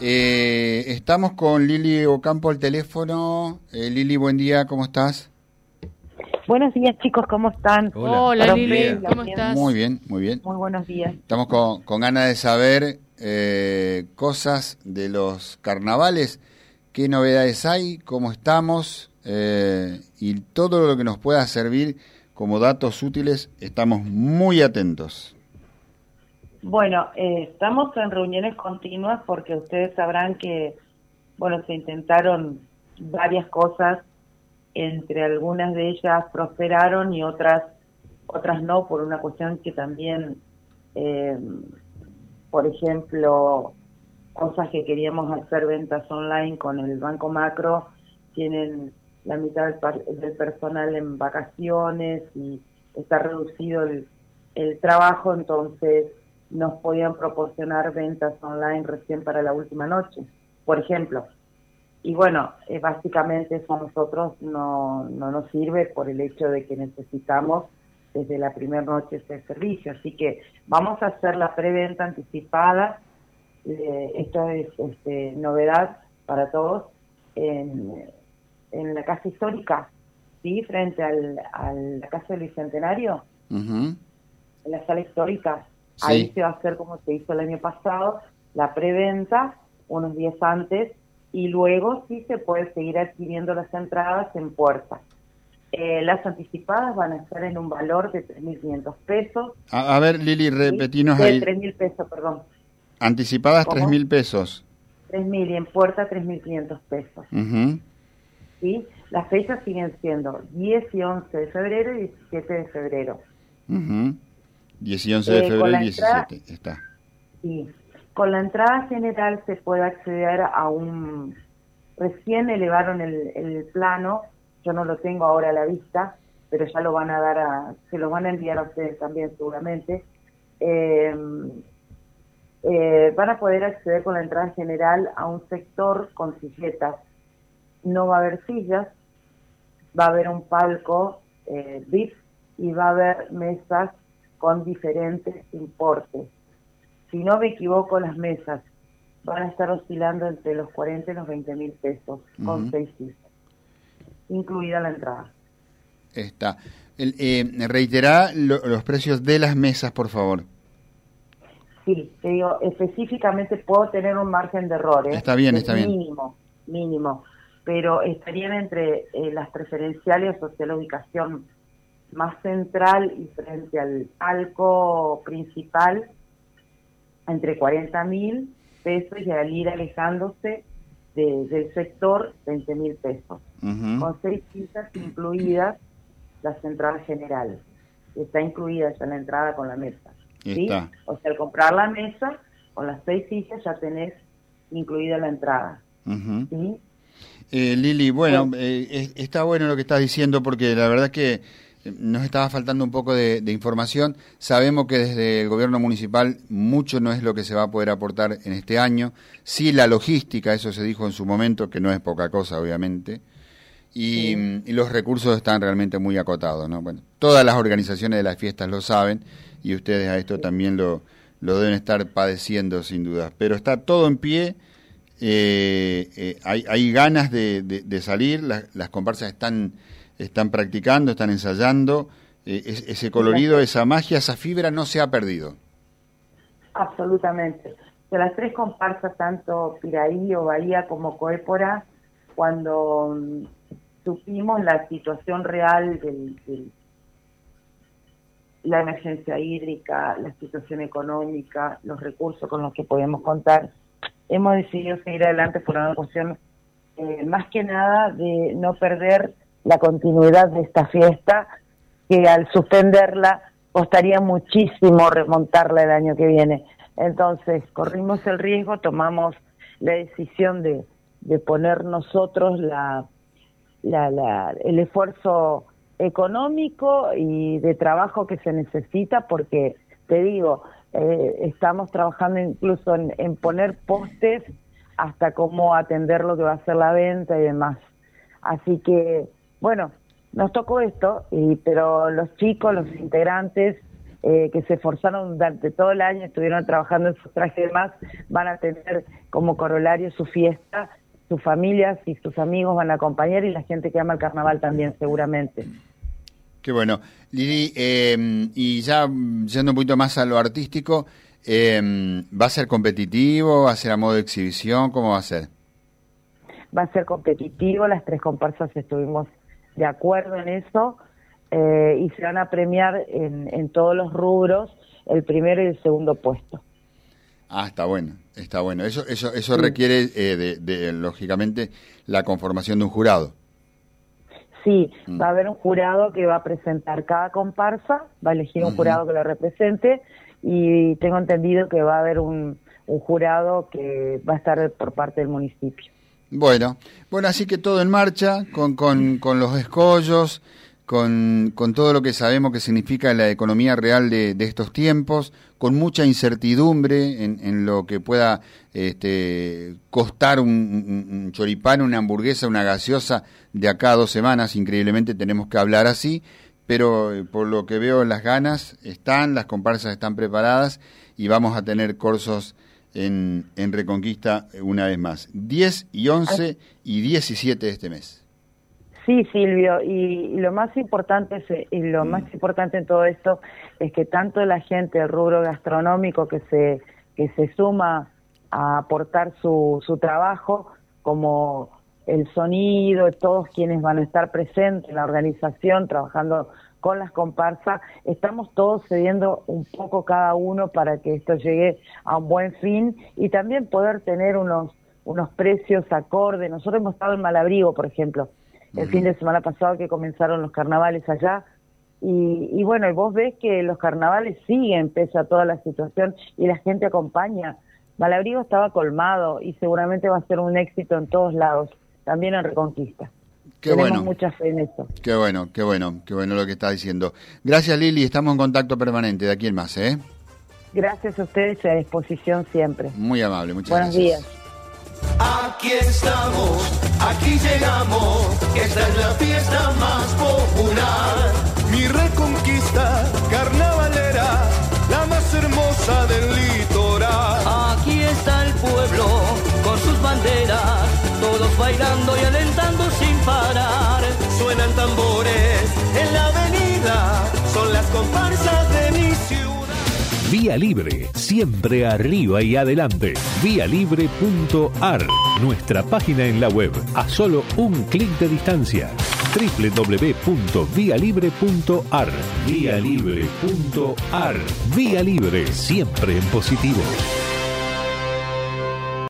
Eh, estamos con Lili Ocampo al teléfono. Eh, Lili, buen día, ¿cómo estás? Buenos días, chicos, ¿cómo están? Hola, Lili, ¿cómo estás? Muy bien, muy bien. Muy buenos días. Estamos con, con ganas de saber eh, cosas de los carnavales, qué novedades hay, cómo estamos eh, y todo lo que nos pueda servir como datos útiles, estamos muy atentos. Bueno, eh, estamos en reuniones continuas porque ustedes sabrán que, bueno, se intentaron varias cosas, entre algunas de ellas prosperaron y otras otras no, por una cuestión que también, eh, por ejemplo, cosas que queríamos hacer ventas online con el Banco Macro, tienen la mitad del, del personal en vacaciones y está reducido el, el trabajo, entonces nos podían proporcionar ventas online recién para la última noche, por ejemplo. Y bueno, eh, básicamente eso a nosotros no, no nos sirve por el hecho de que necesitamos desde la primera noche ese servicio. Así que vamos a hacer la preventa anticipada. Eh, esto es este, novedad para todos en, en la casa histórica, ¿sí? frente al, a la casa del Bicentenario, en la sala histórica Ahí se va a hacer como se hizo el año pasado, la preventa unos días antes y luego sí se puede seguir adquiriendo las entradas en puerta. Eh, las anticipadas van a estar en un valor de 3.500 pesos. A, ver, Lili, repetinos ahí. 3.000 pesos, perdón. Anticipadas 3.000 pesos. 3.000 y en puerta 3.500 pesos. ¿Sí? Las fechas siguen siendo 10 y 11 de febrero y 17 de febrero. 10 y 11 de eh, febrero y 17, está. Sí, con la entrada general se puede acceder a un... Recién elevaron el, el plano, yo no lo tengo ahora a la vista, pero ya lo van a dar a... se lo van a enviar a ustedes también seguramente. Em, eh, van a poder acceder con la entrada general a un sector con silletas. No va a haber sillas, va a haber un palco eh, VIP y va a haber mesas con diferentes importes. Si no me equivoco, las mesas van a estar oscilando entre los 40 y los 20 mil pesos, con seis cifras, incluida la entrada. Está. Eh, reiterá los precios de las mesas, por favor. Sí, te digo, específicamente puedo tener un margen de error. Está bien, está bien. Mínimo, mínimo. Pero estarían entre eh, las preferenciales, o sea, la ubicación más central y frente al palco principal entre 40 mil pesos y al ir alejándose del sector 20 mil pesos, con seis sillas incluidas las entradas generales. Está incluida ya la entrada con la mesa. ¿sí? O sea, al comprar la mesa, con las seis sillas ya tenés incluida la entrada. Eh, Lili, bueno, eh, está bueno lo que estás diciendo porque la verdad es que nos estaba faltando un poco de, información. Sabemos que desde el gobierno municipal mucho no es lo que se va a poder aportar en este año. Sí, la logística, eso se dijo en su momento, que no es poca cosa, obviamente. Y, los recursos están realmente muy acotados. ¿no? Bueno, todas las organizaciones de las fiestas lo saben y ustedes a esto también lo, lo deben estar padeciendo sin duda. Pero está todo en pie. Eh, eh, hay, hay, ganas de, de, salir, las, las comparsas están están practicando, están ensayando. Eh, ese colorido, esa magia, esa fibra no se ha perdido. Absolutamente. De las tres comparsas, tanto Piraí o Bahía como Coépora, cuando mm, supimos la situación real de la emergencia hídrica, la situación económica, los recursos con los que podemos contar, hemos decidido seguir adelante por una cuestión eh, más que nada de no perder la continuidad de esta fiesta, que al suspenderla costaría muchísimo remontarla el año que viene. Entonces, corrimos el riesgo, tomamos la decisión de, de poner nosotros la, la, el esfuerzo económico y de trabajo que se necesita, porque te digo, eh, estamos trabajando incluso en, en poner postes hasta cómo atender lo que va a ser la venta y demás. Así que bueno, nos tocó esto, y, pero los chicos, los integrantes, eh, que se esforzaron durante todo el año, estuvieron trabajando en sus trajes y demás, van a tener como corolario su fiesta, sus familias y sus amigos van a acompañar y la gente que ama el carnaval también seguramente. Qué bueno. Lili, em, y ya yendo un poquito más a lo artístico, em, ¿va a ser competitivo? ¿Va a ser a modo de exhibición? ¿Cómo va a ser? Va a ser competitivo, las tres comparsas estuvimos de acuerdo en eso eh, y se van a premiar en, en todos los rubros el primero y el segundo puesto. Ah, está bueno, está bueno. Eso, eso, eso requiere, eh, de, lógicamente, la conformación de un jurado. Sí, mm. va a haber un jurado que va a presentar cada comparsa, va a elegir un jurado que lo represente y tengo entendido que va a haber un, un jurado que va a estar por parte del municipio. Bueno, bueno, así que todo en marcha, con, con, los escollos, con, con, todo lo que sabemos que significa la economía real de, de estos tiempos, con mucha incertidumbre en, en lo que pueda este, costar un, un, choripán, una hamburguesa, una gaseosa de acá a dos semanas. Increíblemente tenemos que hablar así, pero eh, por lo que veo las ganas están, las comparsas están preparadas y vamos a tener cursos en, en Reconquista una vez más. 10 y 11 y 17 de este mes. Sí, Silvio, y, lo más importante es, y lo más mm. importante en todo esto es que tanto la gente del rubro gastronómico que se que se suma a aportar su, su trabajo, como el sonido, todos quienes van a estar presentes en la organización, trabajando con las comparsas, estamos todos cediendo un poco cada uno para que esto llegue a un buen fin y también poder tener unos unos precios acordes. Nosotros hemos estado en Malabrigo, por ejemplo, el fin de semana pasado que comenzaron los carnavales allá. Y, y bueno, vos ves que los carnavales siguen pese a toda la situación y la gente acompaña. Malabrigo estaba colmado y seguramente va a ser un éxito en todos lados, también en Reconquista. Qué Tenemos bueno. mucha fe en eso. Qué bueno, qué bueno, qué bueno lo que está diciendo. Gracias Lili, estamos en contacto permanente de aquí en más, ¿eh? Gracias a ustedes y a disposición siempre. Muy amable, muchas Buenos gracias. días. Aquí estamos, aquí llegamos, esta es la fiesta más popular. Mi reconquista carnavalera, la más hermosa del litoral. Aquí está el pueblo con sus banderas, todos bailando y sin parar. Suenan tambores en la avenida, son las comparsas de mi ciudad. Vía Libre, siempre arriba y adelante. Vialibre.ar, nuestra página en la web, a solo un clic de distancia. www.vialibre.ar Vía Libre.ar Vía Libre, siempre en positivo.